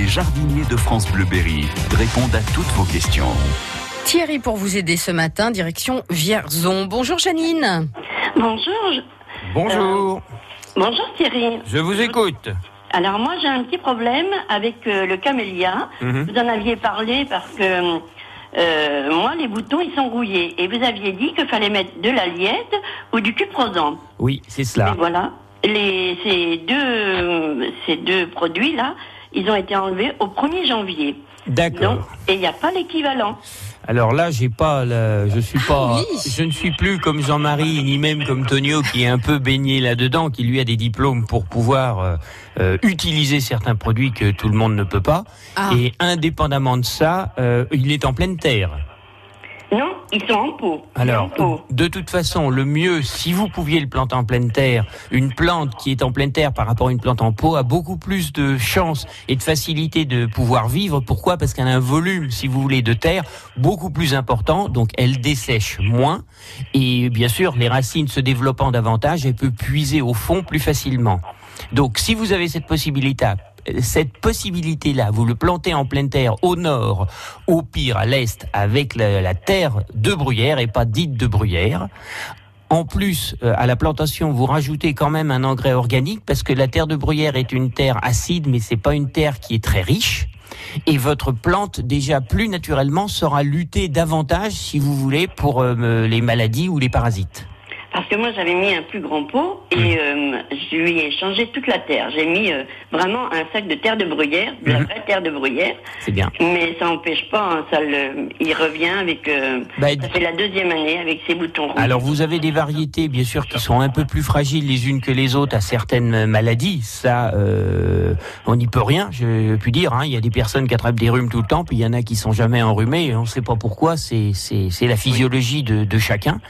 Les jardiniers de France Bleuberry répondent à toutes vos questions. Thierry pour vous aider ce matin, direction Vierzon. Bonjour Janine. Bonjour. Bonjour. Bonjour Thierry. Je vous écoute. Alors moi j'ai un petit problème avec euh, le camélia. Mhm. Vous en aviez parlé parce que euh, moi les boutons ils sont rouillés et vous aviez dit qu'il fallait mettre de l'aliette ou du cuprosan. Oui, c'est Et cela. voilà. Les, ces deux ces deux produits là, ils ont été enlevés au 1er janvier. Donc D'accord. et il n'y a pas l'équivalent. Alors là, j'ai pas, je suis pas, Ah oui. je ne suis plus comme Jean-Marie ni même comme Tonio qui est un peu baigné là-dedans, qui lui a des diplômes pour pouvoir euh, euh, utiliser certains produits que tout le monde ne peut pas. Ah. Et indépendamment de ça, euh, il est en pleine terre. Non, ils sont en pot. Alors, en pot. de toute façon, le mieux, si vous pouviez le planter en pleine terre, une plante qui est en pleine terre par rapport à une plante en pot a beaucoup plus de chances et de facilité de pouvoir vivre. Pourquoi? Parce qu'elle a un volume, si vous voulez, de terre beaucoup plus important, donc elle dessèche moins. Et bien sûr, les racines se développant davantage, elle peut puiser au fond plus facilement. Donc, si vous avez cette possibilité, cette possibilité-là, vous le plantez en pleine terre au nord, au pire à l'est, avec la, terre de bruyère et pas dite de bruyère. En plus, euh, à la plantation, vous rajoutez quand même un engrais organique parce que la terre de bruyère est une terre acide, mais c'est pas une terre qui est très riche. Et votre plante, déjà plus naturellement, saura lutter davantage, si vous voulez, pour euh, les maladies ou les parasites. Parce que moi j'avais mis un plus grand pot Mmh. et euh, je lui ai changé toute la terre. J'ai mis euh, vraiment un sac de terre de bruyère, de la Mhm. vraie terre de bruyère. C'est bien. Mais ça n'empêche pas, hein, ça le, il revient avec. euh, Bah, ça fait la deuxième année avec ses boutons rouges. Alors vous avez des variétés bien sûr qui sont un peu plus fragiles les unes que les autres à certaines maladies. Ça, euh, on n'y peut rien. Je puis dire. hein. Il y a des personnes qui attrapent des rhumes tout le temps, puis il y en a qui sont jamais enrhumés. et On ne sait pas pourquoi. C'est c'est c'est la physiologie de, de chacun.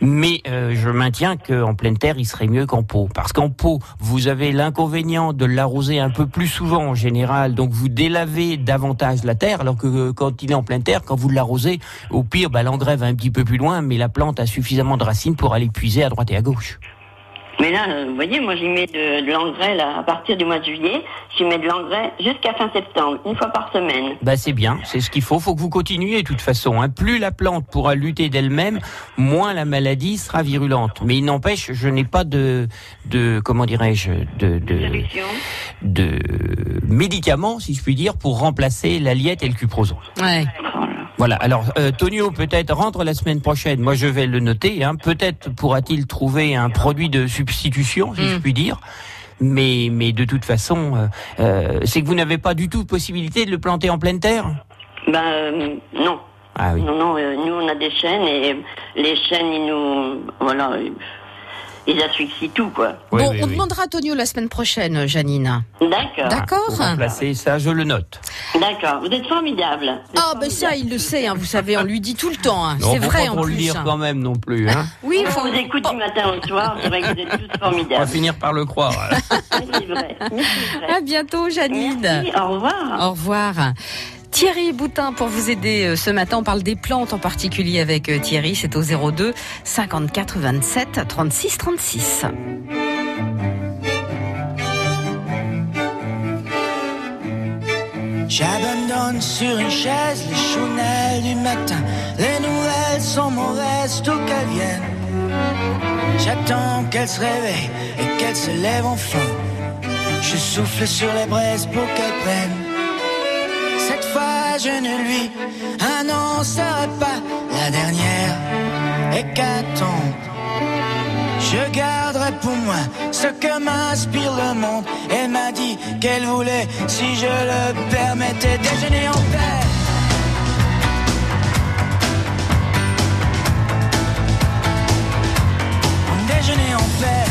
Mais euh, je maintiens qu'en pleine terre, il serait mieux qu'en pot, parce qu'en pot, vous avez l'inconvénient de l'arroser un peu plus souvent en général. Donc vous délavez davantage la terre, alors que euh, quand il est en pleine terre, quand vous l'arrosez, au pire, bah, l'engrais va un petit peu plus loin, mais la plante a suffisamment de racines pour aller puiser à droite et à gauche. Mais là, euh, vous voyez, moi j'y mets de, de l'engrais là à partir du mois de juillet. J'y mets de l'engrais jusqu'à fin septembre, une fois par semaine. Bah c'est bien, c'est ce qu'il faut. Faut que vous continuiez de toute façon. Hein. Plus la plante pourra lutter d'elle-même, moins la maladie sera virulente. Mais il n'empêche, je n'ai pas de, de comment dirais-je, de, de, de médicaments, si je puis dire, pour remplacer l'aliette et le cuproson. Ouais. Là. Voilà. Alors, euh, Tonio, peut-être rentre la semaine prochaine. Moi, je vais le noter. Hein. Peut-être pourra-t-il trouver un produit de substitution, si je Mm. puis dire. Mais, mais de toute façon, euh, euh, c'est que vous n'avez pas du tout possibilité de le planter en pleine terre? Ben euh, non. Ah oui. Non, non, euh, nous on a des chaînes et les chaînes, ils nous. Voilà. Euh, Ils asphyxient tout, quoi. Oui, bon, oui, on oui. demandera à Tonio la semaine prochaine, Janine. D'accord. D'accord remplacer ça, je le note. D'accord. Vous êtes formidable. Ah, ben ça, il le sait, hein, vous savez, on lui dit tout le temps. hein. C'est faut vrai pas en trop le plus. lire hein. quand même non plus. Hein. Oui, On faut... vous écoute du matin au soir, c'est vrai que vous êtes tous On va formidables. finir par le croire. C'est vrai. Vrai. À bientôt, Janine. Merci, au revoir. Au revoir. Thierry Boutin pour vous aider euh, ce matin. On parle des plantes en particulier avec euh, Thierry. C'est au 02 54 27 36 36. J'abandonne sur une chaise les chounelles du matin. Les nouvelles sont mauvaises, tout qu'elles viennent. J'attends qu'elle se réveille et qu'elle se lève enfin. Je souffle sur les braises pour qu'elle prenne. Je ne lui annoncerai pas la dernière hécatombe. Je garderai pour moi ce que m'inspire le monde. Elle m'a dit qu'elle voulait, si je le permettais, déjeuner en paix. Déjeuner en paix.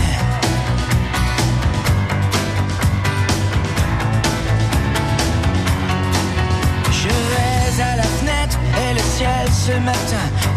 Ce matin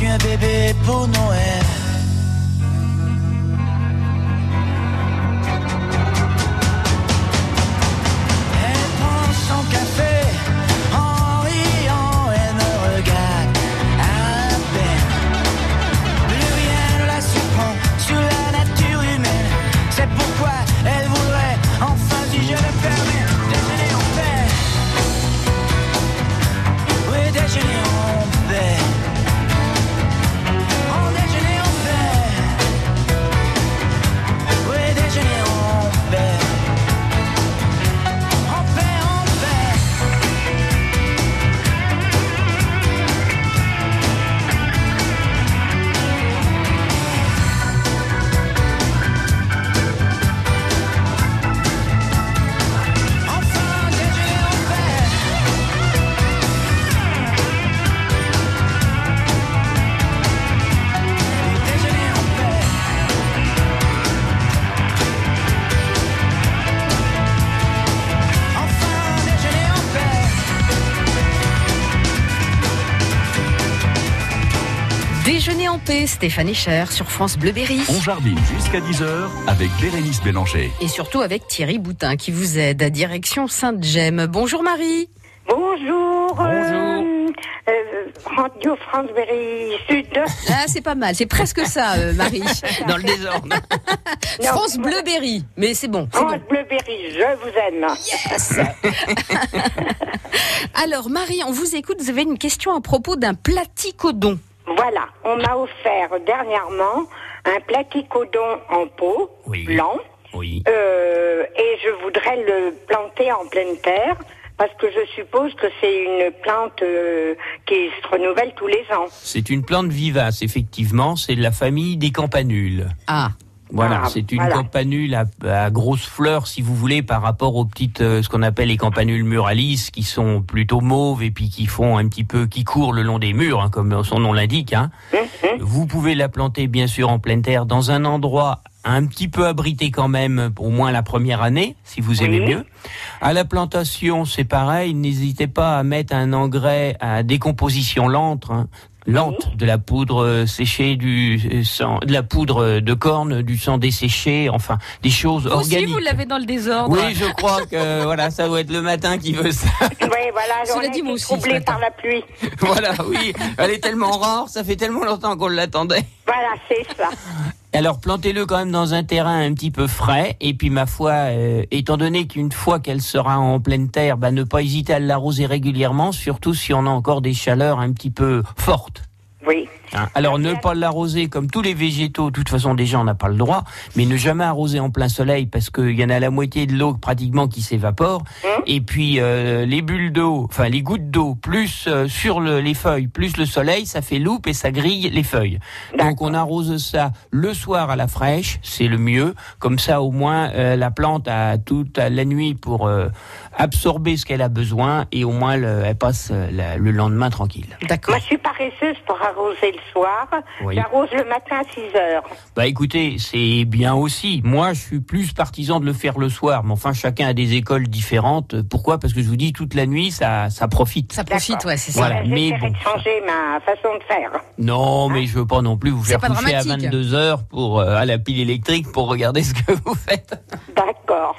Me feras-tu un bébé pour Noël Paix, Stéphane Echer sur France Bleu Berry. On jardine jusqu'à 10h avec Bérénice Bélanger. Et surtout avec Thierry Boutin qui vous aide à direction Sainte-Gemme. Bonjour Marie. Bonjour. Bonjour. euh, euh, Radio France Berry Sud. Ah, c'est pas mal, c'est presque ça, euh, Marie. Dans le désordre. Non, France Bleu Berry. Mais c'est bon, France bon. Bleu Berry, je vous aime. Alors Marie, on vous écoute, vous avez une question à propos d'un platicodon. Voilà, on m'a offert dernièrement un platicodon en pot, Oui. blanc, Oui. euh, et je voudrais le planter en pleine terre. Parce que je suppose que c'est une plante euh, qui se renouvelle tous les ans. C'est une plante vivace, effectivement. C'est de la famille des campanules. Ah, Voilà, Ah, c'est une voilà. campanule à, à grosses fleurs, si vous voulez, par rapport aux petites, euh, ce qu'on appelle les campanules muralis, qui sont plutôt mauves et puis qui font un petit peu, qui courent le long des murs, hein, comme son nom l'indique. Hein. Vous pouvez la planter, bien sûr, en pleine terre, dans un endroit un petit peu abrité quand même, au moins la première année, si vous aimez Oui. mieux. À la plantation, c'est pareil. N'hésitez pas à mettre un engrais à décomposition lente. hein, lente, de la poudre euh, séchée, du euh, sang, de la poudre de corne, du sang desséché, enfin des choses vous aussi organiques. vous l'avez dans le désordre. oui, je crois que voilà, ça doit être le matin qui veut ça. Oui, voilà, on a dit, été moi aussi, matin. par la pluie. voilà, oui, elle est tellement rare, ça fait tellement longtemps qu'on l'attendait. Voilà, c'est ça. Alors plantez-le quand même dans un terrain un petit peu frais et puis ma foi, euh, étant donné qu'une fois qu'elle sera en pleine terre, bah, ne pas hésiter à l'arroser régulièrement, surtout si on a encore des chaleurs un petit peu fortes. Oui. Hein. Alors ne pas l'arroser comme tous les végétaux, de toute façon déjà on n'a pas le droit, mais ne jamais arroser en plein soleil parce qu'il y en a la moitié de l'eau pratiquement qui s'évapore. Hein Et puis euh, les bulles d'eau, enfin les gouttes d'eau, plus euh, sur le- les feuilles, plus le soleil, ça fait loupe et ça grille les feuilles. Donc on arrose ça le soir à la fraîche, c'est le mieux. Comme ça au moins euh, la plante a toute la nuit pour euh, absorber ce qu'elle a besoin et au moins le- elle passe euh, la- le lendemain tranquille. D'accord. Moi, je suis paresseuse pour arroser soir. Oui. J'arrose le matin à 6 heures. Bah écoutez, c'est bien aussi. Moi, je suis plus partisan de le faire le soir, mais enfin, chacun a des écoles différentes. Pourquoi? Parce que je vous dis, toute la nuit, ça, ça profite. Ça profite, ouais, c'est ça. Voilà, mais bon. de changer ma façon de faire. Non, mais je veux pas non plus vous faire coucher à dramatique. 22 heures pour euh, à la pile électrique pour regarder ce que vous faites. D'accord.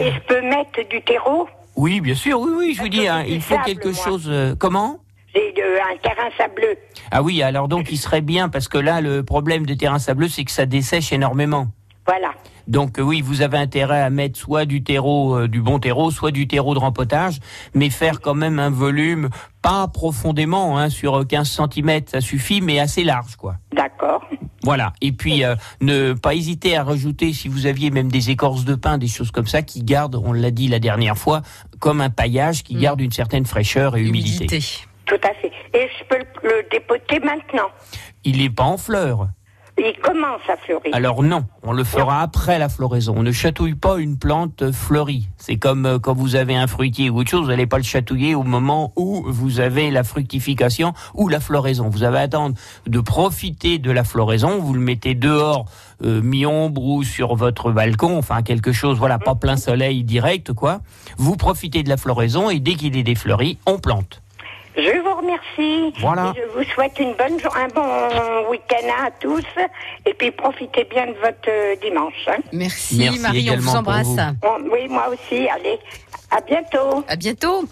Et je peux mettre du terreau? Oui, bien sûr, oui, oui, je vous dis, hein, il faut quelque moi. chose. euh, comment? De- un terrain sableux. Ah oui, alors donc il serait bien parce que là, le problème des terrains sableux, c'est que ça dessèche énormément. Voilà. Donc euh, oui, vous avez intérêt à mettre soit du terreau, euh, du bon terreau, soit du terreau de rempotage, mais faire quand même un volume pas profondément, hein, sur 15 cm, ça suffit, mais assez large, quoi. D'accord. Voilà. Et puis euh, ne pas hésiter à rajouter, si vous aviez même des écorces de pin, des choses comme ça, qui gardent, on l'a dit la dernière fois, comme un paillage qui Mm. garde une certaine fraîcheur et humidité. Humidité. Tout à fait. Et je peux le, dépoter maintenant. Il n'est pas en fleurs. Il commence à fleurir. Alors non, on le fera après la floraison. On ne chatouille pas une plante fleurie. C'est comme euh, quand vous avez un fruitier ou autre chose, vous n'allez pas le chatouiller au moment où vous avez la fructification ou la floraison. Vous avez à attendre de profiter de la floraison. Vous le mettez dehors, euh, mi-ombre ou sur votre balcon, enfin quelque chose, voilà, pas plein soleil direct, quoi. Vous profitez de la floraison et dès qu'il est défleuri, on plante. Je vous remercie. Voilà. Et je vous souhaite une bonne un bon week-end à tous. Et puis profitez bien de votre euh, dimanche. hein. Merci, Merci Marie, on vous embrasse. vous. Bon, oui, moi aussi. Allez, à bientôt. À bientôt.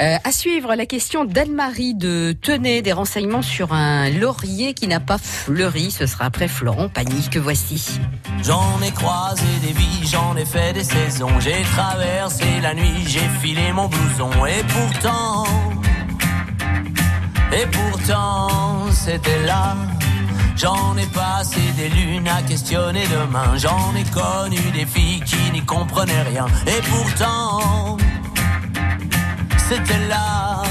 Euh, à suivre la question d'Anne-Marie de Tenay, des renseignements sur un laurier qui n'a pas fleuri. Ce sera après Florent Pagny que voici. J'en ai croisé des vies, j'en ai fait des saisons. J'ai traversé la nuit, j'ai filé mon blouson. Et pourtant, et pourtant, c'était là. J'en ai passé des lunes à questionner demain. J'en ai connu des filles qui n'y comprenaient rien. Et pourtant, c'était là,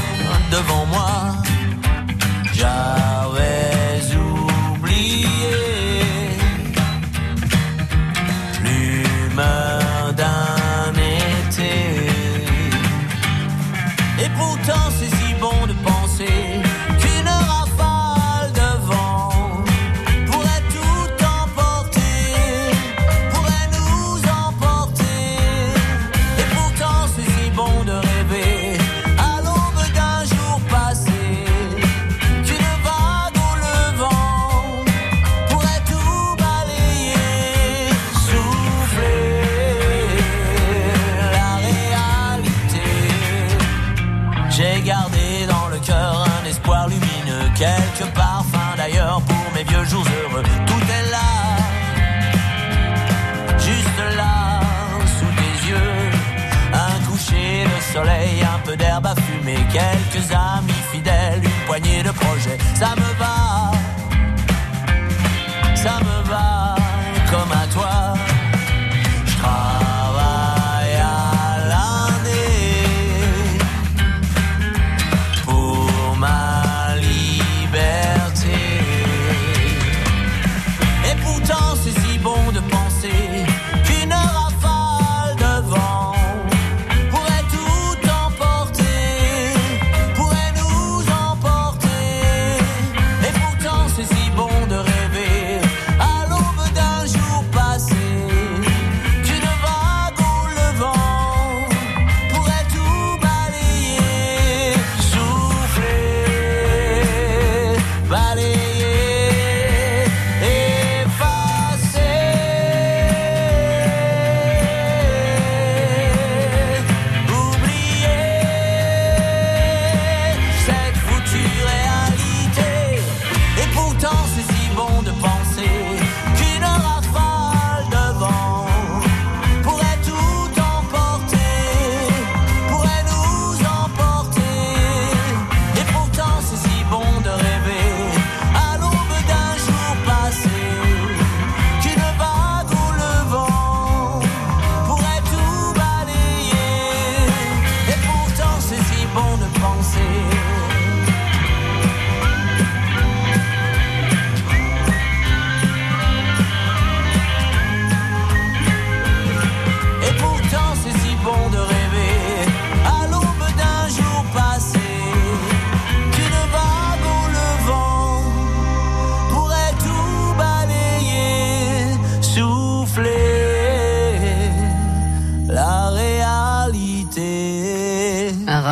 devant moi. J'avais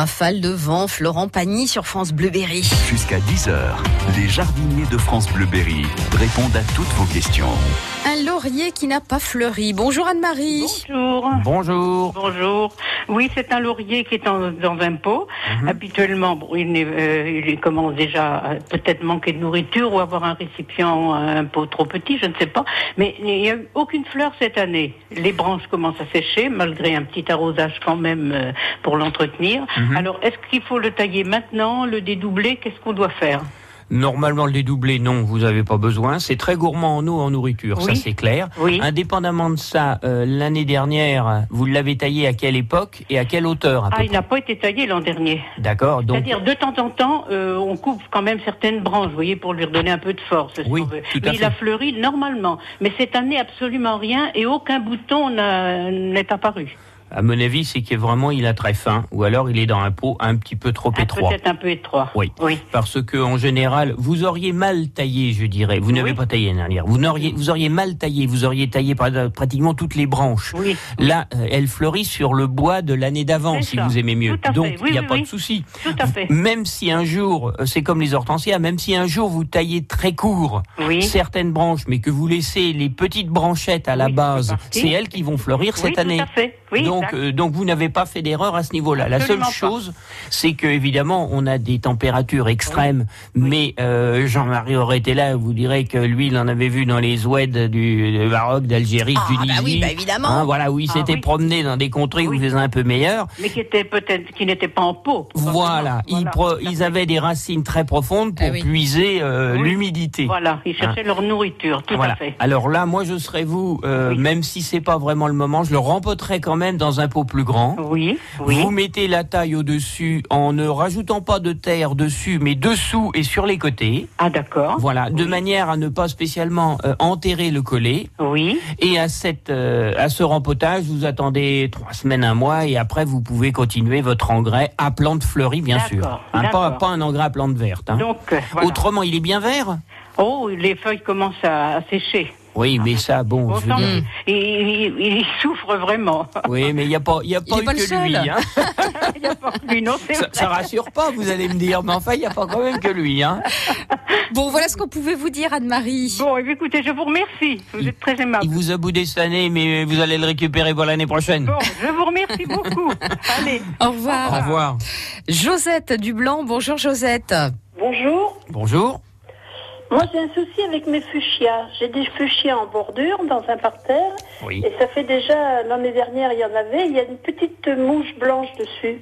réalité. Un rafale de vent, Florent Pagny sur France Bleu Berry. Jusqu'à 10h, les jardiniers de France Bleuberry répondent à toutes vos questions. Un laurier qui n'a pas fleuri. Bonjour Anne-Marie. Bonjour. Bonjour. Bonjour. Oui, c'est un laurier qui est en- dans un pot. Habituellement, bon, il, euh, il commence déjà à peut-être manquer de nourriture ou avoir un récipient, un pot trop petit, je ne sais pas. Mais il n'y a eu aucune fleur cette année. Les branches commencent à sécher, malgré un petit arrosage quand même euh, pour l'entretenir. Alors, est-ce qu'il faut le tailler maintenant, le dédoubler? Qu'est-ce qu'on doit faire? Normalement, le dédoublé, non, vous n'avez pas besoin. C'est très gourmand en eau, en nourriture, ça c'est clair. Oui. Indépendamment de ça, euh, l'année dernière, vous l'avez taillé à quelle époque et à quelle hauteur à peu Ah, il n'a pas été taillé l'an dernier. D'accord, donc C'est-à-dire, de temps en temps, euh, on coupe quand même certaines branches, vous voyez, pour lui redonner un peu de force. si Oui, on veut. tout à Mais il fait. a fleuri normalement. Mais cette année, absolument rien et aucun bouton n'a- n'est apparu. À mon avis, c'est que vraiment il a très faim, ou alors il est dans un pot un petit peu trop Ah, étroit. Peut-être un peu étroit. Oui. Oui. Parce que en général, vous auriez mal taillé, je dirais. Vous n'avez Oui. pas taillé l'année dernière. Vous n'auriez, vous auriez mal taillé. Vous auriez taillé pra- pratiquement toutes les branches. Oui. Là, euh, elle fleurit sur le bois de l'année d'avant, si ça. vous aimez mieux. Tout. Donc, il n'y a pas de souci. Tout à fait. Même si un jour, euh, c'est comme les hortensias, même si un jour vous taillez très court Oui. certaines branches, mais que vous laissez les petites branchettes à la base, c'est elles qui vont fleurir cette tout année. à fait. Oui, donc, exact. euh, donc vous n'avez pas fait d'erreur à ce niveau-là. La seule chose, c'est que évidemment, on a des températures extrêmes, mais euh, Jean-Marie aurait été là, vous direz que lui, il en avait vu dans les oueds du, Maroc, d'Algérie, Ah, du bah Tunisie. oui, bah évidemment. Hein, voilà, où il Ah, s'était oui. promené dans des contrées où Oui. il faisait un peu meilleur. Mais qui était peut-être, qui n'était pas en pot. Voilà, ils, Voilà. pro- ils avaient des racines très profondes pour Ah puiser euh, l'humidité. Voilà, ils cherchaient leur nourriture, tout Hein. Voilà. à fait. Alors là, moi, je serais vous, euh, même si c'est pas vraiment le moment, je le rempoterais quand même dans un pot plus grand. Oui, oui. Vous mettez la taille au-dessus en ne rajoutant pas de terre dessus, mais dessous et sur les côtés. Ah, d'accord. Voilà, de manière à ne pas spécialement euh, enterrer le collet. Oui. Et à cette, euh, à ce rempotage, vous attendez trois semaines, un mois, et après vous pouvez continuer votre engrais à plante fleurie, bien sûr. Hein, pas, un engrais à plante verte. hein. Donc, euh, voilà. Autrement, il est bien vert? Oh, les feuilles commencent à, à sécher. Oui, mais ça, bon, On je veux dire- il, il- il souffre vraiment. Oui, mais il n'y a pas, il y a pas eu que seul. lui. Hein. Il n'y a pas que lui, non, c'est Ça, vrai. ça rassure pas, vous allez me dire, mais enfin, il n'y a pas quand même que lui. Hein. Bon, voilà ce qu'on pouvait vous dire, Anne-Marie. Bon, eh bien, écoutez, je vous remercie. Vous êtes très aimable. Il vous a boudé cette année, mais vous allez le récupérer pour l'année prochaine. Bon, je vous remercie beaucoup. Allez. Au revoir. Au revoir. Josette Dublanc, bonjour Josette. Bonjour. Bonjour. Moi, j'ai un souci avec mes fuchsias. J'ai des fuchsias en bordure dans un parterre. Oui. Et ça fait déjà, l'année dernière, il y en avait. Il y a une petite mouche blanche dessus.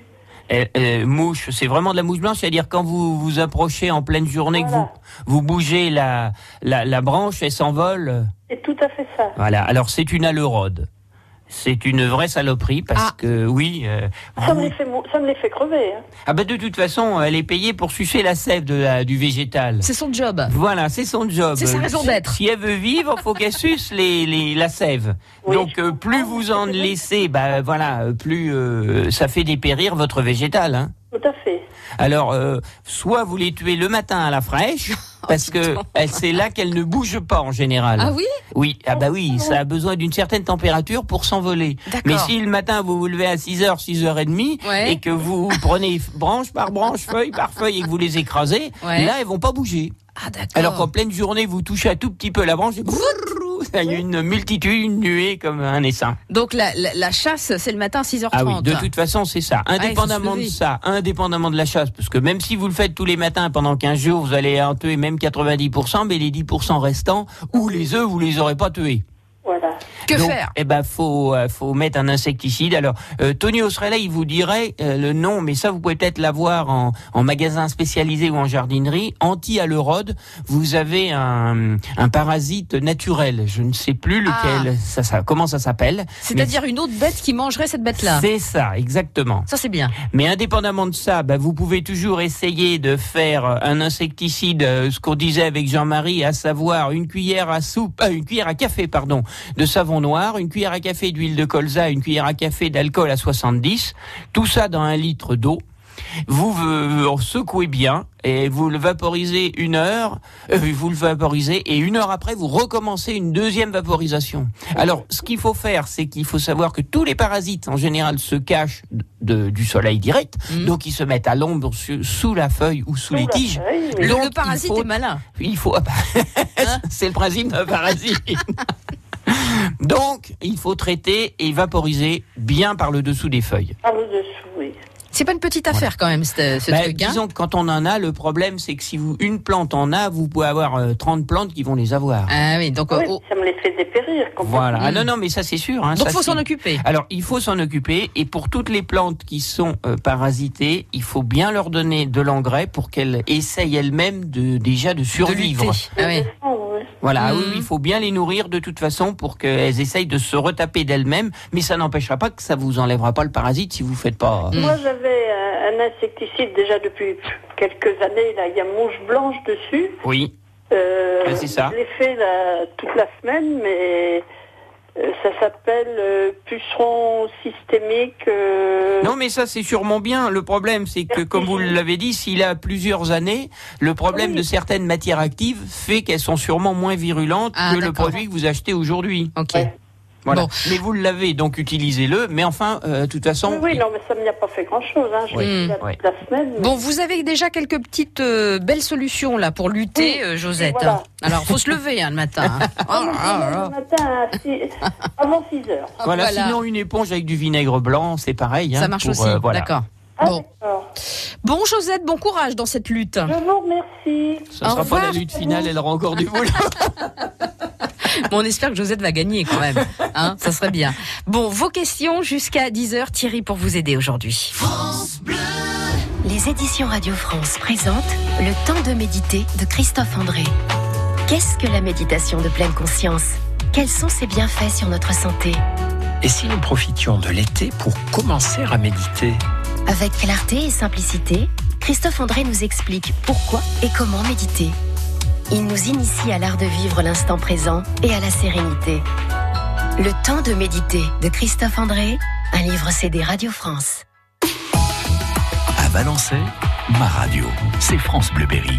Euh, euh, mouche, c'est vraiment de la mouche blanche, c'est-à-dire quand vous vous approchez en pleine journée, que vous, vous bougez la, la, la branche, elle s'envole? C'est tout à fait ça. Voilà, alors c'est une alerode. C'est une vraie saloperie parce Ah. que oui. euh, Ça me les fait, ça me les fait crever. hein. Ah ben de toute façon, elle est payée pour sucer la sève de la, du végétal. C'est son job. Voilà, c'est son job. C'est sa raison Si- d'être. Si elle veut vivre, faut qu'elle suce les, les, la sève. Oui, Donc euh, plus vous en laissez, bah voilà, euh, plus euh, ça fait dépérir votre végétal. Hein. Tout à fait. Alors, euh, soit vous les tuez le matin à la fraîche, parce que c'est là qu'elle ne bouge pas en général. Ah oui Oui, ah bah oui, ça a besoin d'une certaine température pour s'envoler. D'accord. Mais si le matin vous vous levez à 6h, 6h30 Ouais. et que vous prenez branche par branche, feuille par feuille et que vous les écrasez, Ouais. là elles vont pas bouger. Ah d'accord. Alors qu'en pleine journée vous touchez un tout petit peu la branche et il y a une multitude, une nuée comme un essaim. Donc la, la, la chasse, c'est le matin à 6h30. Ah oui, de toute façon, c'est ça. Indépendamment de ça, indépendamment de la chasse, parce que même si vous le faites tous les matins pendant 15 jours, vous allez en tuer même 90%, mais les 10% restants, ou les œufs, vous les aurez pas tués. Voilà. Que Donc, faire? Eh ben, faut euh, faut mettre un insecticide. Alors, euh, Tony Austrella, il vous dirait euh, le nom, mais ça, vous pouvez peut-être l'avoir en, en magasin spécialisé ou en jardinerie. Anti-alerode, vous avez un, un parasite naturel. Je ne sais plus lequel. Ça, ça, comment ça s'appelle C'est-à-dire une autre bête qui mangerait cette bête-là. C'est ça, exactement. Ça c'est bien. Mais indépendamment de ça, bah, vous pouvez toujours essayer de faire euh, un insecticide, euh, ce qu'on disait avec Jean-Marie, à savoir une cuillère à soupe, euh, une cuillère à café, pardon, de savon noir, une cuillère à café d'huile de colza, une cuillère à café d'alcool à 70, tout ça dans un litre d'eau. Vous secouez bien et vous le vaporisez une heure, euh, vous le vaporisez et une heure après vous recommencez une deuxième vaporisation. Alors ce qu'il faut faire, c'est qu'il faut savoir que tous les parasites en général se cachent de- du soleil direct, Mhm. donc ils se mettent à l'ombre sous la feuille ou sous les Sous tiges. feuille, oui. Le, Donc, le il parasite faut- est malin. Il faut, ah bah, Hein c'est le principe d'un parasite. Donc il faut traiter et vaporiser bien par le dessous des feuilles. Par le dessous, oui. C'est pas une petite affaire quand même, ce, ce Bah, truc. hein. disons que quand on en a, le problème c'est que si vous une plante en a, vous pouvez avoir euh, 30 plantes qui vont les avoir. Ah oui, donc Oui, euh, oh, ça me les fait dépérir. Voilà. Ah Mm. non non mais ça c'est sûr. Hein, donc ça, faut s'en occuper. Alors, il faut s'en occuper et pour toutes les plantes qui sont euh, parasitées, il faut bien leur donner de l'engrais pour qu'elles essayent elles-mêmes de déjà de De survivre. Ah oui. Voilà, ah oui, il faut bien les nourrir de toute façon pour qu'elles essayent de se retaper d'elles-mêmes, mais ça n'empêchera pas que ça vous enlèvera pas le parasite si vous faites pas. Mm. Moi, j'avais un, un insecticide déjà depuis quelques années. Là, il y a mouche blanche dessus. Oui. Euh, Ouais, c'est ça. Je l'ai fait là, toute la semaine, mais euh, ça s'appelle euh, puceron systémique. euh, Non, mais ça c'est sûrement bien. Le problème, c'est que comme vous l'avez dit, s'il a plusieurs années, le problème Oui. de certaines matières actives fait qu'elles sont sûrement moins virulentes Ah, que le produit que vous achetez aujourd'hui. Ok. Ouais. Voilà. Bon. Mais vous l'avez, donc utilisez-le. Mais enfin, euh, de toute façon, Oui, oui, non, mais ça ne m'y a pas fait grand-chose. Hein. Je Oui, l'ai fait là oui. la semaine. mais- Bon, vous avez déjà quelques petites euh, belles solutions là pour lutter, Oui, euh, Josette. voilà. Alors, faut se lever hein, le matin. hein. Ah, Oh le matin à six- avant 6 heures. voilà, Voilà. Sinon, une éponge avec du vinaigre blanc, c'est pareil. hein, Ça marche pour, aussi. euh, voilà. D'accord. Ah, Bon. Bon, Josette, bon courage dans cette lutte. Je vous remercie. Ça Au sera pas la lutte finale, elle aura encore du boulot. Bon, on espère que Josette va gagner quand même. Hein, ça serait bien. Bon, vos questions jusqu'à 10h. Thierry pour vous aider aujourd'hui. Les éditions Radio France présentent Le temps de méditer de Christophe André. Qu'est-ce que la méditation de pleine conscience? Quels sont ses bienfaits sur notre santé? Et si nous profitions de l'été pour commencer à méditer? Avec clarté et simplicité, Christophe André nous explique pourquoi et comment méditer. Il nous initie à l'art de vivre l'instant présent et à la sérénité. Le temps de méditer de Christophe André, un livre CD Radio France. À Valençay, ma radio, c'est France Bleuberry.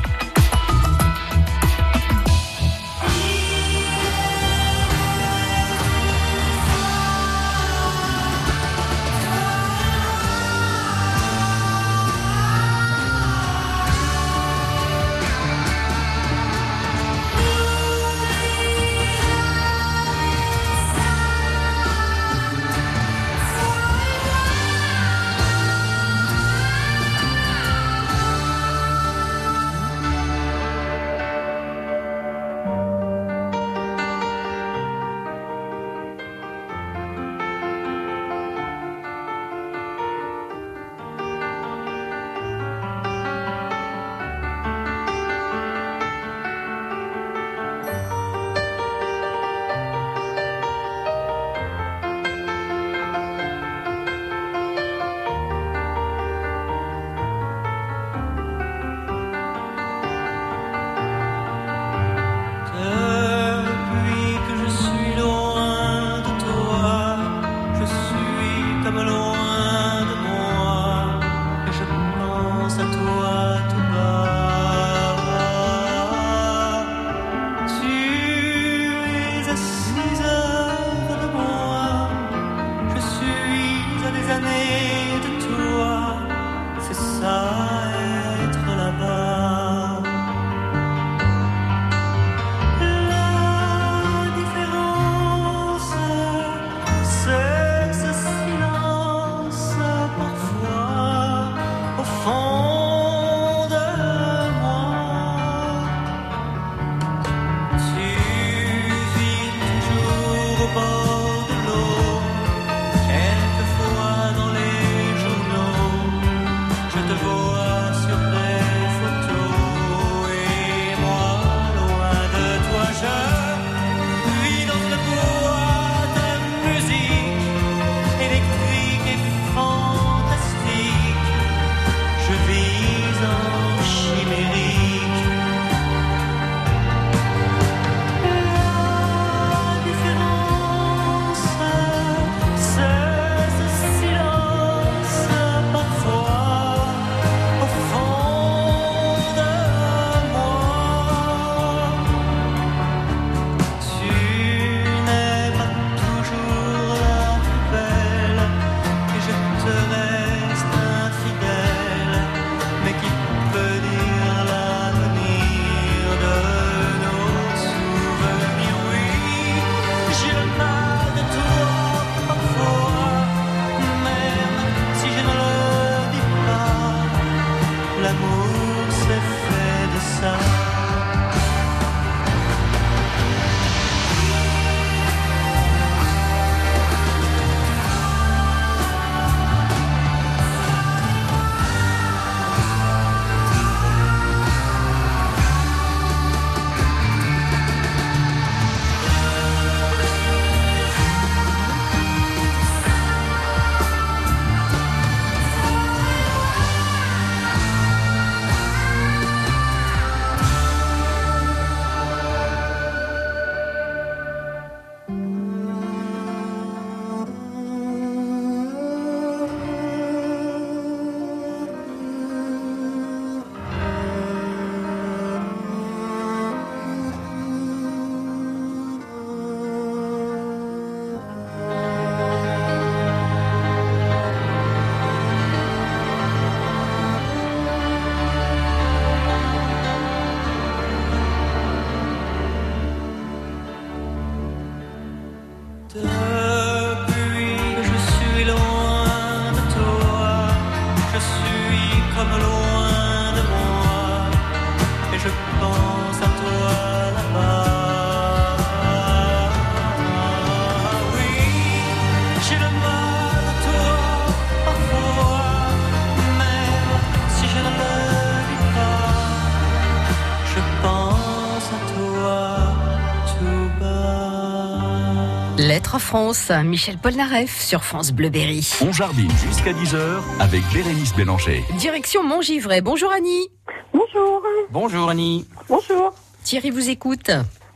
France, Michel Polnareff sur France Bleu Berry. On jardine jusqu'à 10h avec Bérénice Bélanger. Direction Montgivray. Bonjour Annie. Bonjour. Bonjour Annie. Bonjour. Thierry vous écoute.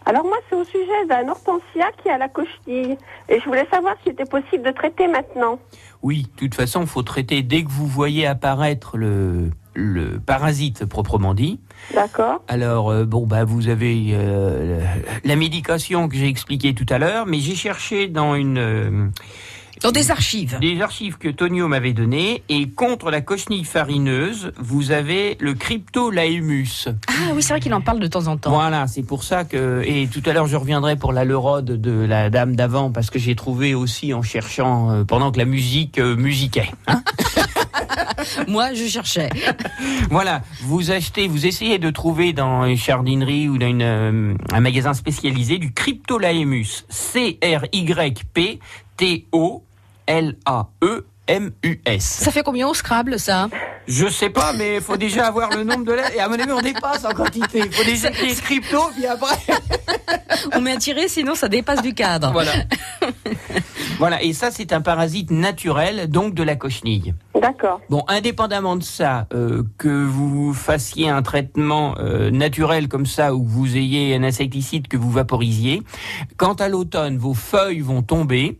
Alors moi, c'est au sujet d'un hortensia qui a la cochenille. Et je voulais savoir si c'était possible de traiter maintenant. Oui, de toute façon, il faut traiter dès que vous voyez apparaître le, le parasite proprement dit. D'accord. Alors, euh, bon, bah, vous avez euh, la médication que j'ai expliquée tout à l'heure, mais j'ai cherché dans une... euh, Dans des archives. des archives que Tonio m'avait données, et contre la cochenille farineuse, vous avez le cryptolaemus. Ah oui, c'est vrai qu'il en parle de temps en temps. Voilà, c'est pour ça que... Et tout à l'heure, je reviendrai pour la lerode de la dame d'avant, parce que j'ai trouvé aussi en cherchant, euh, pendant que la musique euh, musiquait. hein. Moi, je cherchais. Voilà, vous achetez, vous essayez de trouver dans une jardinerie ou dans euh, un magasin spécialisé du Cryptolaemus. C-R-Y-P-T-O-L-A-E-M-U-S. Ça fait combien au Scrabble, ça Je sais pas, mais il faut déjà avoir le nombre de lettres. Et à mon avis, on dépasse en quantité. Il faut déjà qu'il y ait crypto, puis après. On met à tirer, sinon ça dépasse du cadre. Voilà. voilà, et ça, c'est un parasite naturel, donc de la cochenille. D'accord. Bon, indépendamment de ça, euh, que vous fassiez un traitement euh, naturel comme ça, ou que vous ayez un insecticide que vous vaporisiez, quand à l'automne, vos feuilles vont tomber,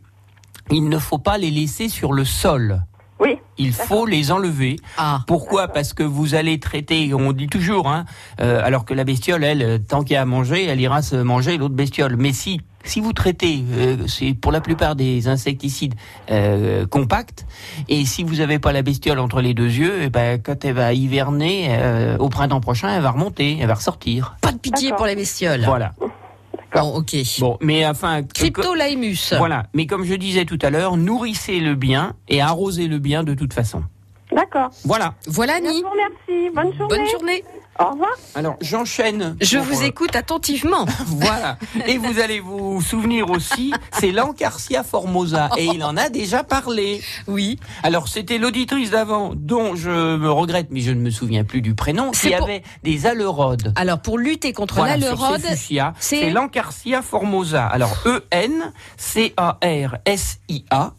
il ne faut pas les laisser sur le sol. Oui. Il faut les enlever. Ah. Pourquoi? Parce que vous allez traiter, on dit toujours, hein, euh, alors que la bestiole, elle, tant qu'il y a à manger, elle ira se manger l'autre bestiole. Mais si, si vous traitez, euh, c'est pour la plupart des insecticides euh, compacts, et si vous n'avez pas la bestiole entre les deux yeux, eh ben, quand elle va hiverner, euh, au printemps prochain, elle va remonter, elle va ressortir. Pas de pitié pour les bestioles. Voilà. Bon, ok. Bon, mais enfin... Cryptolaemus. Voilà. Mais comme je disais tout à l'heure, nourrissez-le bien et arrosez-le bien de toute façon. D'accord. Voilà. Voilà Je Annie. vous remercie. Bonne journée. Bonne journée. Au revoir. Alors, j'enchaîne. Je pour, vous euh, écoute attentivement. Voilà. Et vous allez vous souvenir aussi, c'est l'Ancarcia formosa. Et il en a déjà parlé. Oui. Alors, c'était l'auditrice d'avant, dont je me regrette, mais je ne me souviens plus du prénom, qui pour- avait des alerodes. Alors, pour lutter contre Voilà, c'est- l'Ancarcia formosa. Alors, E E-N-C-A-R-S-I-A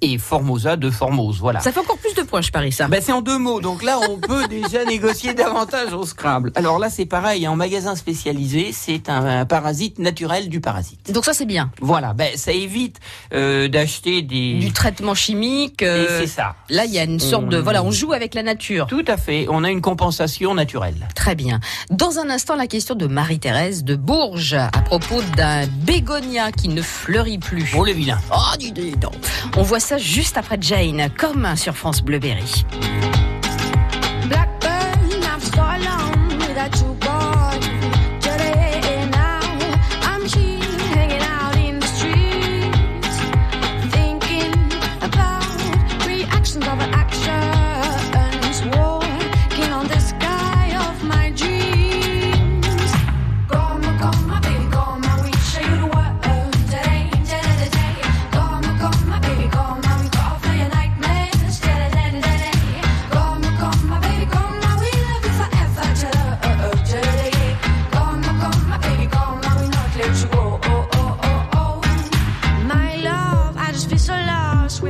et Formosa de Formose. Voilà. ça fait encore plus de points, je parie ça. Ben, c'est en deux mots, donc là on peut déjà négocier davantage au Scrabble. Alors là c'est pareil, en magasin spécialisé, c'est un, un parasite naturel du parasite. Donc ça, c'est bien. Voilà, ben ça évite euh, d'acheter des... Du traitement chimique. Euh, c'est ça. Là, il y a une sorte de... Voilà, on joue avec la nature. Tout à fait, on a une compensation naturelle. Très bien. Dans un instant, la question de Marie-Thérèse de Bourges à propos d'un bégonia qui ne fleurit plus. Pour les vilains. Oh, dis donc. On voit juste après Jane, comme sur France Bleu Berry.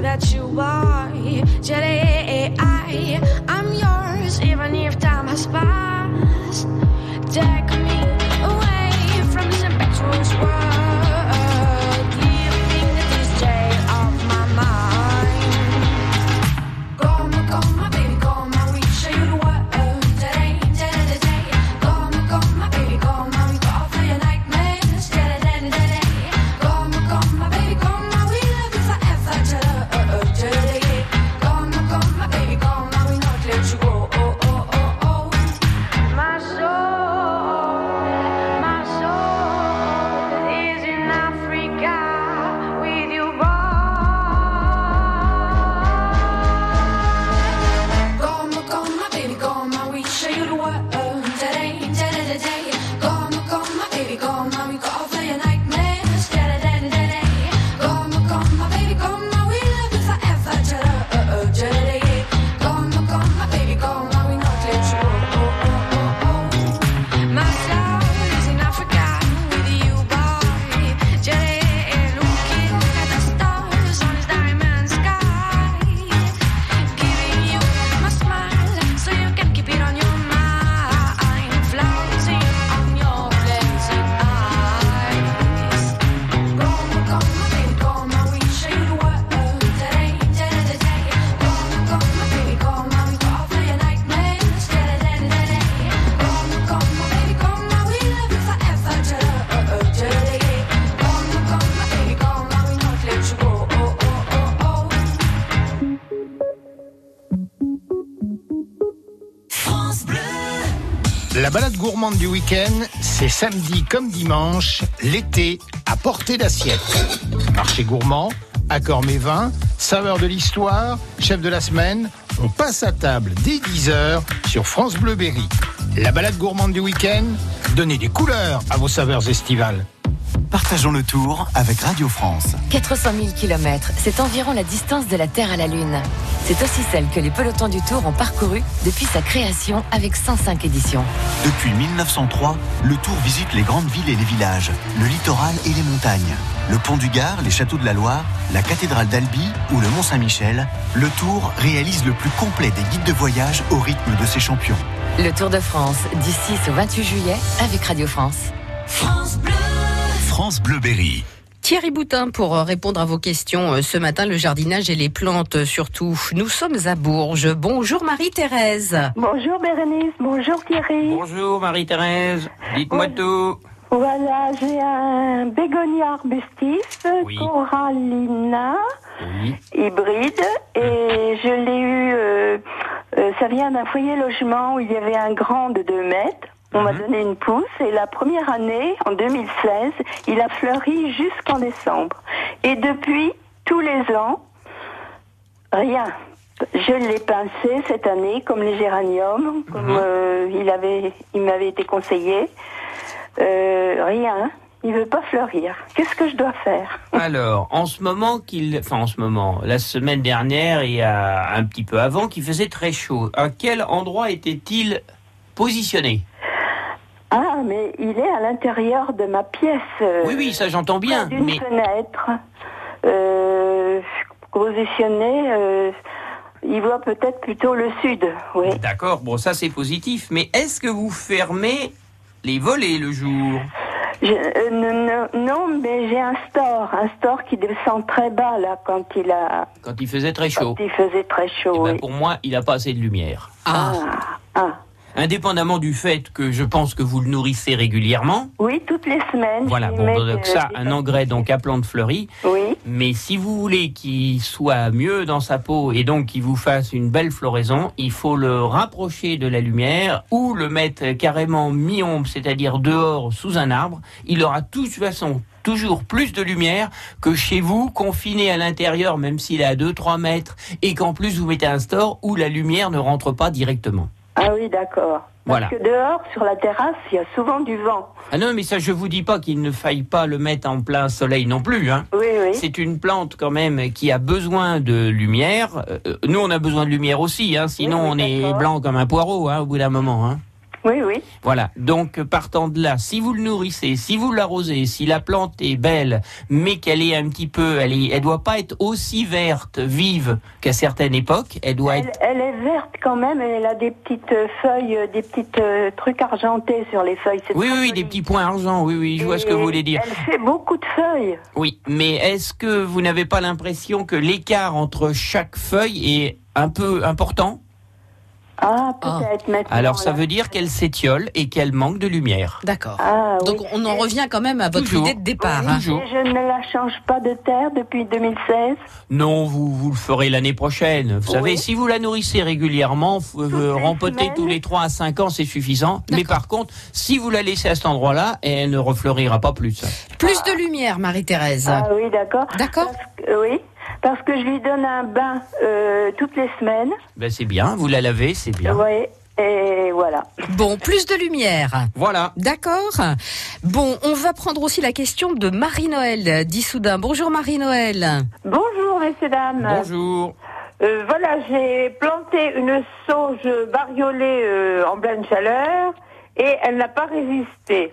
Without you, are. Today, I, I'm yours, even if time has passed. Take me away from this impetuous world, gourmande du week-end, c'est samedi comme dimanche, l'été à portée d'assiette. Marché gourmand, accord mes vins, saveur de l'histoire, chef de la semaine, on passe à table dès 10h sur France Bleu Berry. La balade gourmande du week-end, donnez des couleurs à vos saveurs estivales. Partageons le tour avec Radio France. 400 000 km, c'est environ la distance de la Terre à la Lune. C'est aussi celle que les pelotons du Tour ont parcouru depuis sa création avec 105 éditions. Depuis 1903, le Tour visite les grandes villes et les villages, le littoral et les montagnes. Le pont du Gard, les châteaux de la Loire, la cathédrale d'Albi ou le Mont Saint-Michel, le Tour réalise le plus complet des guides de voyage au rythme de ses champions. Le Tour de France, du 6 au 28 juillet avec Radio France. France Bleu Thierry Boutin pour euh, répondre à vos questions euh, ce matin, le jardinage et les plantes euh, surtout. Nous sommes à Bourges. Bonjour Marie-Thérèse. Bonjour Bérénice, bonjour Thierry. Bonjour Marie-Thérèse, dites-moi tout. Voilà, j'ai un bégonia arbustif, Oui. Corallina, Oui. hybride, et je l'ai eu, euh, euh, ça vient d'un foyer logement où il y avait un grand de 2 mètres. On m'a donné une pousse et la première année, en 2016, il a fleuri jusqu'en décembre. Et depuis, tous les ans, rien. Je l'ai pincé cette année comme les géraniums, comme euh, il avait, il m'avait été conseillé. Euh, rien. Il veut pas fleurir. Qu'est-ce que je dois faire? Alors, en ce moment qu'il, enfin en ce moment, la semaine dernière et un petit peu avant, qu'il faisait très chaud. À quel endroit était-il positionné? Ah, mais il est à l'intérieur de ma pièce. euh, Oui, oui, ça j'entends bien, d'une mais fenêtre. Euh, positionné, euh, il voit peut-être plutôt le sud. Oui. d'accord, bon ça c'est positif. Mais est-ce que vous fermez les volets le jour? Je- euh, non, mais j'ai un store, un store qui descend très bas là quand il a, quand il faisait très chaud quand il faisait très chaud. Eh ben. Pour moi, il n'a pas assez de lumière. Ah, ah. Indépendamment du fait que je pense que vous le nourrissez régulièrement. Oui, toutes les semaines. Voilà, bon, donc ça, des un engrais donc à plantes fleuries. Oui. Mais si vous voulez qu'il soit mieux dans sa peau et donc qu'il vous fasse une belle floraison, il faut le rapprocher de la lumière ou le mettre carrément mi-ombre, c'est-à-dire dehors sous un arbre. Il aura de toute façon toujours plus de lumière que chez vous, confiné à l'intérieur, même s'il est à 2-3 mètres, et qu'en plus vous mettez un store où la lumière ne rentre pas directement. Ah oui, d'accord. Voilà. Parce que dehors, sur la terrasse, il y a souvent du vent. Ah non, mais ça, je vous dis pas qu'il ne faille pas le mettre en plein soleil non plus. Hein. Oui, oui. C'est une plante quand même qui a besoin de lumière. Euh, nous, on a besoin de lumière aussi, hein, sinon on est blanc comme un poireau hein, au bout d'un moment. Hein. Oui, oui. Voilà. Donc, partant de là, si vous le nourrissez, si vous l'arrosez, si la plante est belle, mais qu'elle est un petit peu, elle, est, elle doit pas être aussi verte, vive qu'à certaines époques. Elle doit Elle, être. elle est verte quand même, elle a des petites euh, feuilles, euh, des petites euh, trucs argentés sur les feuilles. Oui, oui, des petits points argent. Oui, oui, je vois ce que vous voulez dire. Elle fait beaucoup de feuilles. Oui, mais est-ce que vous n'avez pas l'impression que l'écart entre chaque feuille est un peu important? Ah, peut-être maintenant. Alors ça là. veut dire qu'elle s'étiole et qu'elle manque de lumière. D'accord. Ah, Donc on en revient quand même à votre Toujours. idée de départ. Oui, hein. Toujours. je ne la change pas de terre depuis 2016. Non, vous, vous le ferez l'année prochaine. Vous savez, si vous la nourrissez régulièrement, euh, rempoter tous les 3 à 5 ans, c'est suffisant. Mais par contre, si vous la laissez à cet endroit-là, elle ne refleurira pas plus. Plus de lumière, Marie-Thérèse. Ah oui, d'accord. D'accord. Oui, parce que je lui donne un bain euh, toutes les semaines. Ben c'est bien, vous la lavez, c'est bien. Oui, et voilà. Bon, plus de lumière. Voilà. D'accord. Bon, on va prendre aussi la question de Marie-Noël d'Issoudun. Bonjour Marie-Noël. Bonjour, messieurs, dames. Bonjour. Euh, voilà, j'ai planté une sauge bariolée euh, en pleine chaleur et elle n'a pas résisté.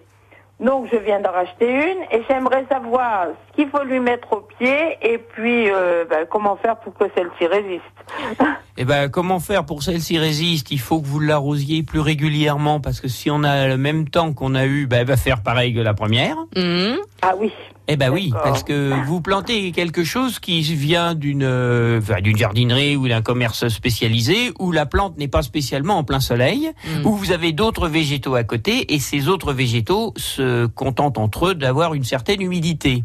Donc je viens d'en racheter une et j'aimerais savoir ce qu'il faut lui mettre au pied et puis euh, ben, comment faire pour que celle-ci résiste. Eh ben, comment faire pour celle-ci résiste? Il faut que vous l'arrosiez plus régulièrement parce que si on a le même temps qu'on a eu, ben, elle va faire pareil que la première. Ah oui. Eh ben oui, parce que vous plantez quelque chose qui vient d'une euh, d'une jardinerie ou d'un commerce spécialisé où la plante n'est pas spécialement en plein soleil, où vous avez d'autres végétaux à côté et ces autres végétaux se contentent entre eux d'avoir une certaine humidité.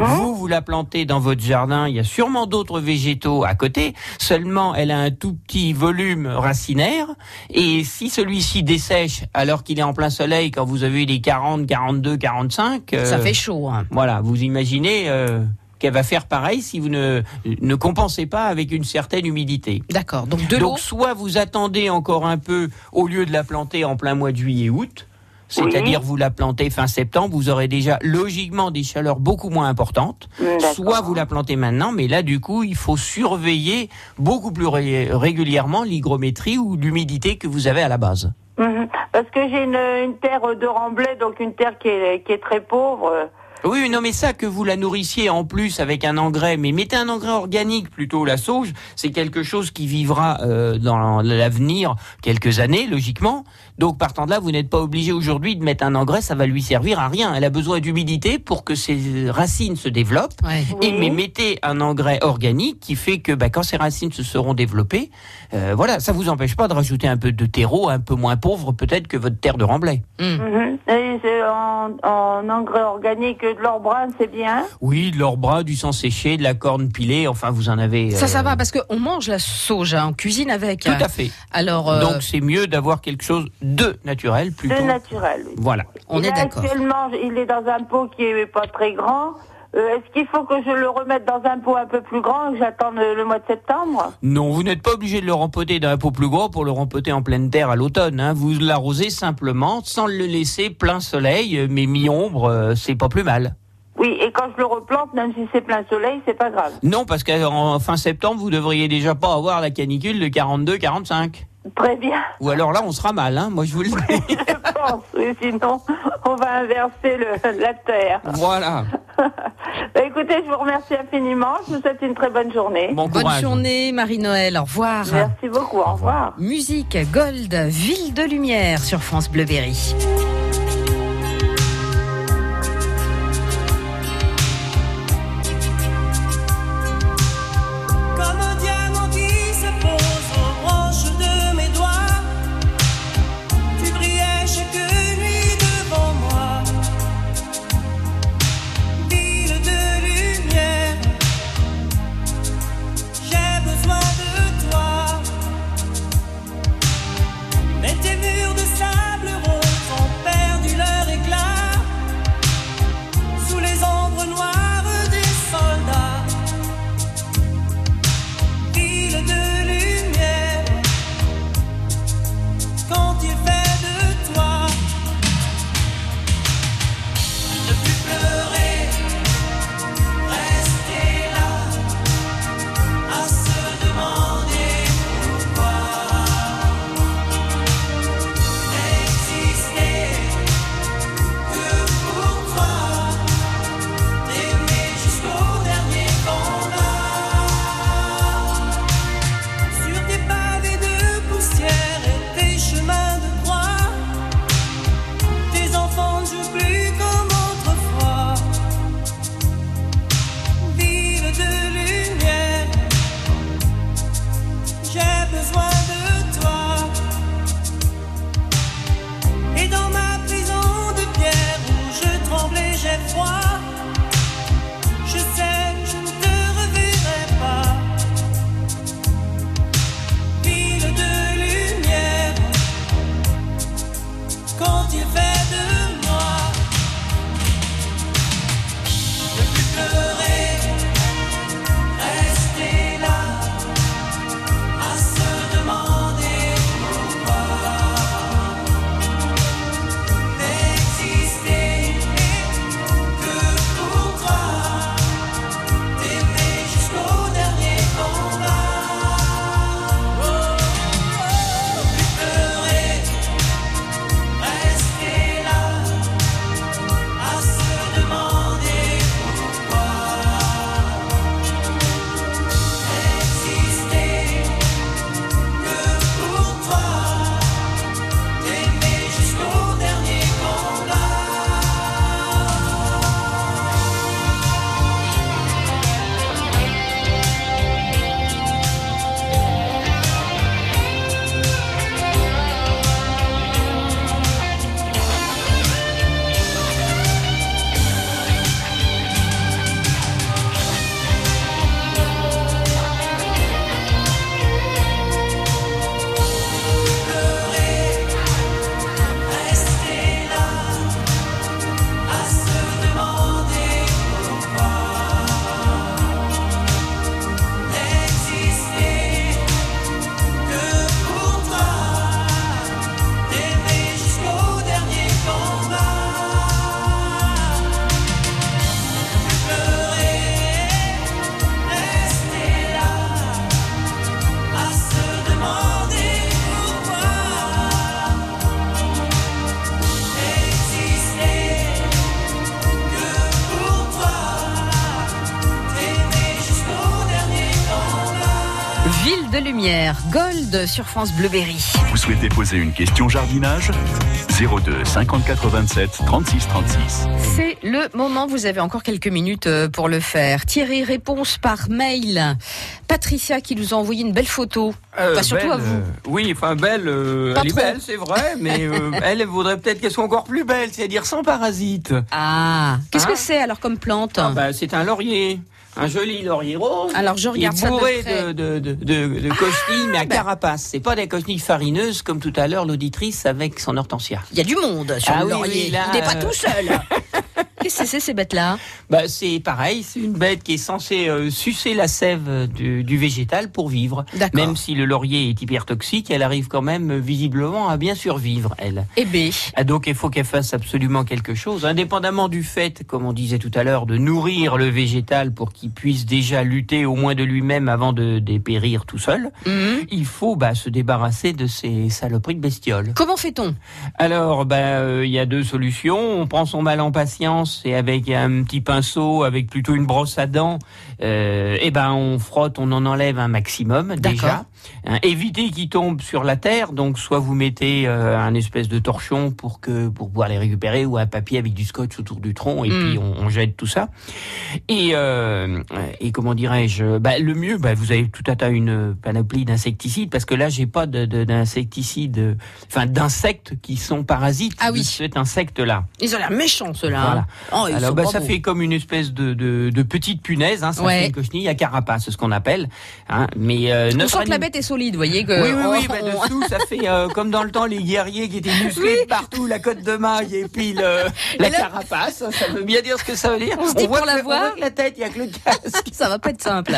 Vous, vous la plantez dans votre jardin, il y a sûrement d'autres végétaux à côté, seulement elle a un un tout petit volume racinaire. Et si celui-ci dessèche alors qu'il est en plein soleil, quand vous avez les 40, 42, 45... euh, Ça fait chaud. hein. Voilà, vous imaginez euh, qu'elle va faire pareil si vous ne, ne compensez pas avec une certaine humidité. D'accord, donc de l'eau. Donc soit vous attendez encore un peu au lieu de la planter en plein mois de juillet-août, c'est-à-dire vous la plantez fin septembre, vous aurez déjà logiquement des chaleurs beaucoup moins importantes. D'accord. Soit vous la plantez maintenant, mais là du coup il faut surveiller beaucoup plus ré- régulièrement l'hygrométrie ou l'humidité que vous avez à la base. Mhm. Parce que j'ai une, une terre de remblai, donc une terre qui est, qui est très pauvre. Oui, non, mais ça, que vous la nourrissiez en plus avec un engrais, mais mettez un engrais organique plutôt, la sauge, c'est quelque chose qui vivra euh, dans l'avenir quelques années, logiquement. Donc, partant de là, vous n'êtes pas obligé aujourd'hui de mettre un engrais, ça va lui servir à rien. Elle a besoin d'humidité pour que ses racines se développent. Et mais mettez un engrais organique qui fait que bah, quand ces racines se seront développées, euh, voilà, ça vous empêche pas de rajouter un peu de terreau, un peu moins pauvre peut-être que votre terre de remblai. Et c'est en, en engrais organique de l'or brun, c'est bien? Oui, de l'or brun, du sang séché, de la corne pilée, enfin vous en avez. Ça, ça euh, va, parce qu'on mange la sauge, hein, on cuisine avec. Tout à fait. Alors, euh, Donc c'est mieux d'avoir quelque chose de naturel plutôt. C'est naturel. oui. Voilà. on est d'accord. Actuellement, il est dans un pot qui est pas très grand. Euh, Est-ce qu'il faut que je le remette dans un pot un peu plus grand et que j'attende le, le mois de septembre? Non, vous n'êtes pas obligé de le rempoter d'un pot plus gros pour le rempoter en pleine terre à l'automne. hein. Vous l'arrosez simplement sans le laisser plein soleil, mais mi-ombre, euh, c'est pas plus mal. Oui, et quand je le replante, même si c'est plein soleil, c'est pas grave. Non, parce qu'en fin septembre, vous devriez déjà pas avoir la canicule de 42-45. Très bien, Ou alors là, on sera mal, hein, moi je vous le dis. je pense. Oui, sinon, on va inverser le, la terre. voilà. Bah, écoutez, je vous remercie infiniment. Je vous souhaite une très bonne journée. Bon Bonne courage. journée, Marie-Noël. Au revoir. Merci beaucoup. Au revoir. Musique Gold, Ville de Lumière sur France Bleu Berry. Sur France Bleuberry. Vous souhaitez poser une question jardinage? 02 54 27 36 36. C'est le moment, vous avez encore quelques minutes euh, pour le faire. Thierry, réponse par mail. Patricia qui nous a envoyé une belle photo. Euh, Enfin, surtout belle, à vous. euh, oui, enfin belle, euh, Pas elle est trop. belle, c'est vrai, mais euh, elle, elle voudrait peut-être qu'elle soit encore plus belle, c'est-à-dire sans parasites. Ah, qu'est-ce Hein que c'est alors comme plante? Ah bah, c'est un laurier. Un joli laurier rose. Alors, je regarde Il ça est de bourré. Ah, de, de, de, de, de cochenilles, mais à carapace. C'est pas des cochenilles farineuses comme tout à l'heure l'auditrice avec son hortensia. Il y a du monde sur Ah le oui, laurier. oui, là, Il n'est pas euh, tout seul. Qu'est-ce que c'est ces bêtes-là Bah, c'est pareil, c'est une bête qui est censée euh, sucer la sève du, du végétal pour vivre. Même si le laurier est hyper toxique, elle arrive quand même euh, visiblement à bien survivre, elle. Eh B. Ah, donc il faut qu'elle fasse absolument quelque chose, indépendamment du fait, comme on disait tout à l'heure, de nourrir le végétal pour qu'il puisse déjà lutter au moins de lui-même avant de dépérir tout seul. Mhm. Il faut bah, se débarrasser de ces saloperies de bestioles. Comment fait-on? Alors, bah, euh, il y a deux solutions. On prend son mal en patience et avec un petit pinceau, avec plutôt une brosse à dents, euh, et ben on frotte, on en enlève un maximum déjà. Hein, évitez qu'ils tombent sur la terre. Donc, soit vous mettez euh, un espèce de torchon pour que pour pouvoir les récupérer, ou un papier avec du scotch autour du tronc, et Mm. puis on, on jette tout ça. Et, euh, et comment dirais-je bah, Le mieux, bah, vous avez tout à tas une panoplie d'insecticides, parce que là, j'ai pas de- de- d'insecticides, enfin d'insectes qui sont parasites Ah de oui. cet insecte-là. Ils ont l'air méchants ceux-là. Voilà. hein. Oh, ils Alors sont bah, ça beaux. fait comme une espèce de, de, de petite punaise, hein, ça Ouais. fait une cochenille à carapace, c'est ce qu'on appelle. Hein, mais euh, On notre sent que la anim- bête est solide, vous voyez que. oui, oui, oui, on- bah, dessous, ça fait euh, comme dans le temps les guerriers qui étaient musclés partout, la côte de maille et puis le, la là- carapace. Ça veut bien dire ce que ça veut dire. On se dit voit pour que la on voit que la tête, il y a que le casque. Ça va pas être simple.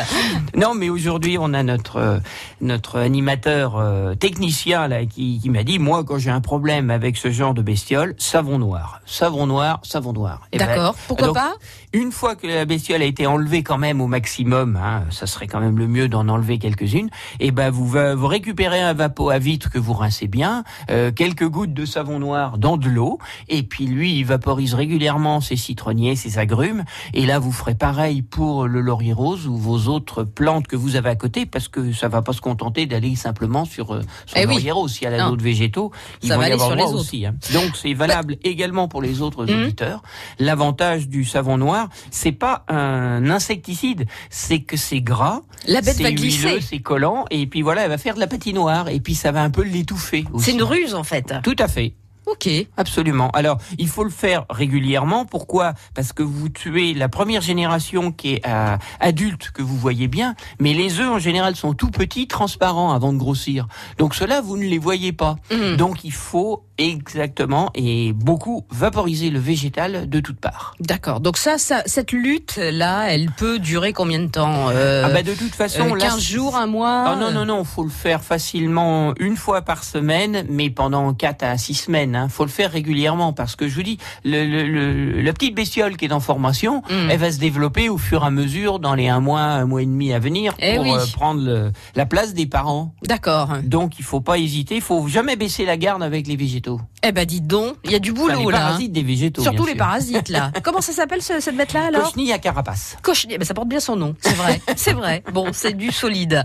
Non, mais aujourd'hui, on a notre euh, notre animateur euh, technicien là qui, qui m'a dit moi quand j'ai un problème avec ce genre de bestiole, savon noir, savon noir, savon noir. Eh ben, D'accord. Pourquoi donc, pas? Une fois que la bestiole a été enlevée quand même au maximum, hein, ça serait quand même le mieux d'en enlever quelques-unes. Et ben vous va- vous récupérez un vapeau à vitre que vous rincez bien, euh, quelques gouttes de savon noir dans de l'eau, et puis lui il vaporise régulièrement ses citronniers, ses agrumes. Et là vous ferez pareil pour le laurier rose ou vos autres plantes que vous avez à côté, parce que ça va pas se contenter d'aller simplement sur, euh, sur Eh le oui. laurier rose. S'il y a d'autres végétaux, il Ça va y aller avoir sur les autres. aussi. hein. Donc c'est valable également pour les autres Mhm. auditeurs. L'avantage du savon noir, c'est pas un insecticide, c'est que c'est gras, La bête c'est va huileux, glisser. c'est collant, et puis voilà, elle va faire de la patinoire, et puis ça va un peu l'étouffer. C'est une ruse en fait. Tout à fait. Ok. Absolument. Alors, il faut le faire régulièrement. Pourquoi? Parce que vous tuez la première génération qui est euh, adulte, que vous voyez bien, mais les œufs en général sont tout petits, transparents avant de grossir. Donc cela, vous ne les voyez pas. Mhm. Donc il faut exactement et beaucoup vaporiser le végétal de toutes parts. D'accord. Donc ça, ça cette lutte là, elle peut durer combien de temps Euh, ah bah de toute façon, euh, là, 15 jours, un mois? Ah non, non, non, faut le faire facilement une fois par semaine, mais pendant 4 à 6 semaines. Hein. faut le faire régulièrement parce que je vous dis, le, le, le- la petite bestiole qui est en formation, Mm. elle va se développer au fur et à mesure dans les un mois, un mois et demi à venir Eh pour oui. euh, prendre la place des parents. D'accord. Donc il faut pas hésiter, il faut jamais baisser la garde avec les végétaux. to Eh ben dis donc, il y a du boulot Enfin, les là. hein. parasites des végétaux. Surtout les sûr. parasites là. Comment ça s'appelle ce- cette bête là alors? Cochenille à carapace. Cochenille, ben ça porte bien son nom, c'est vrai, c'est vrai. Bon, c'est du solide.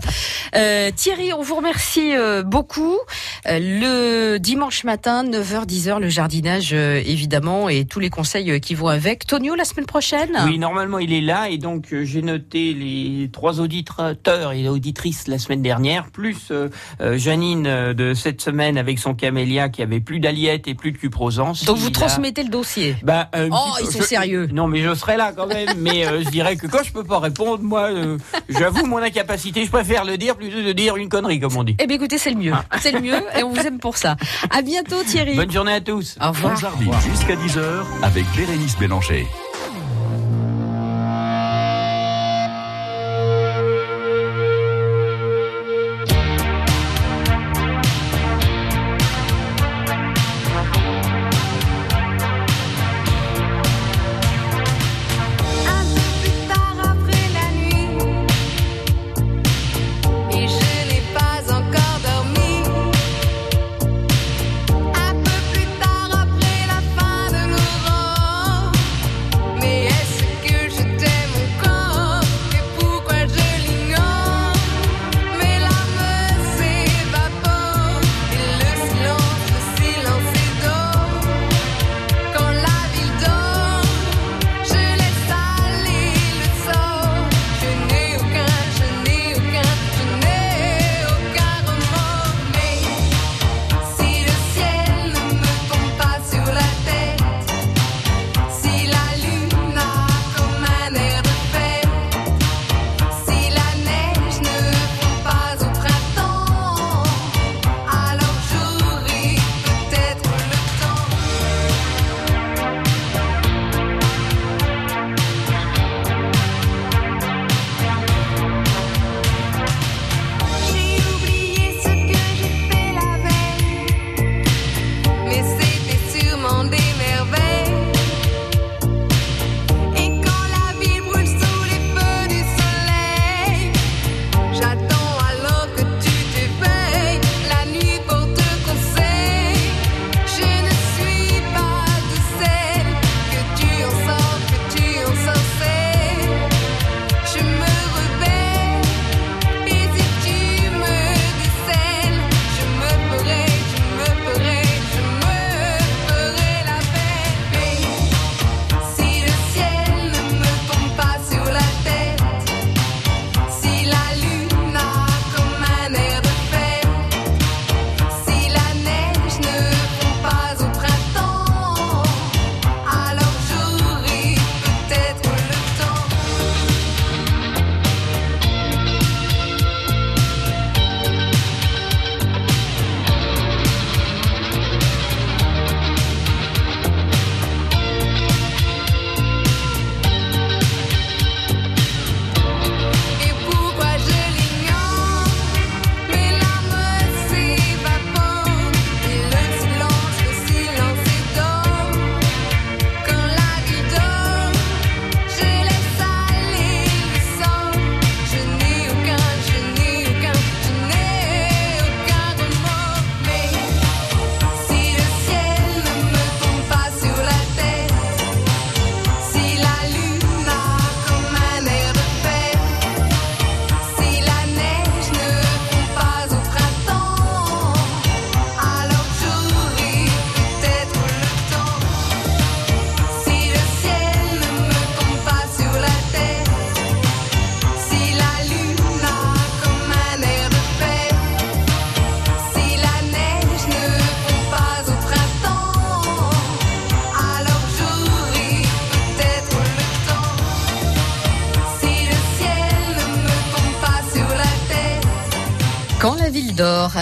Euh, Thierry, on vous remercie euh, beaucoup. Euh, le dimanche matin, 9h-10h, le jardinage évidemment et tous les conseils qui vont avec. Tonio, la semaine prochaine? Oui, normalement il est là et donc j'ai noté les trois auditeurs et auditrices la semaine dernière, plus Janine de cette semaine avec son camélia qui avait plus et plus de cuprosance. Donc vous a- transmettez le dossier? Bah, un Oh, ils sont je- sérieux. Non, mais je serai là quand même. mais euh, je dirais que quand je peux pas répondre, moi, euh, j'avoue mon incapacité. Je préfère le dire plutôt que de dire une connerie, comme on dit. Eh bien écoutez, c'est le mieux. C'est le mieux et on vous aime pour ça. À bientôt Thierry. Bonne journée à tous. Au revoir. France Jardine jusqu'à 10h avec Bérénice Bélanger.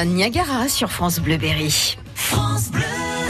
Niagara sur France Bleu Berry. France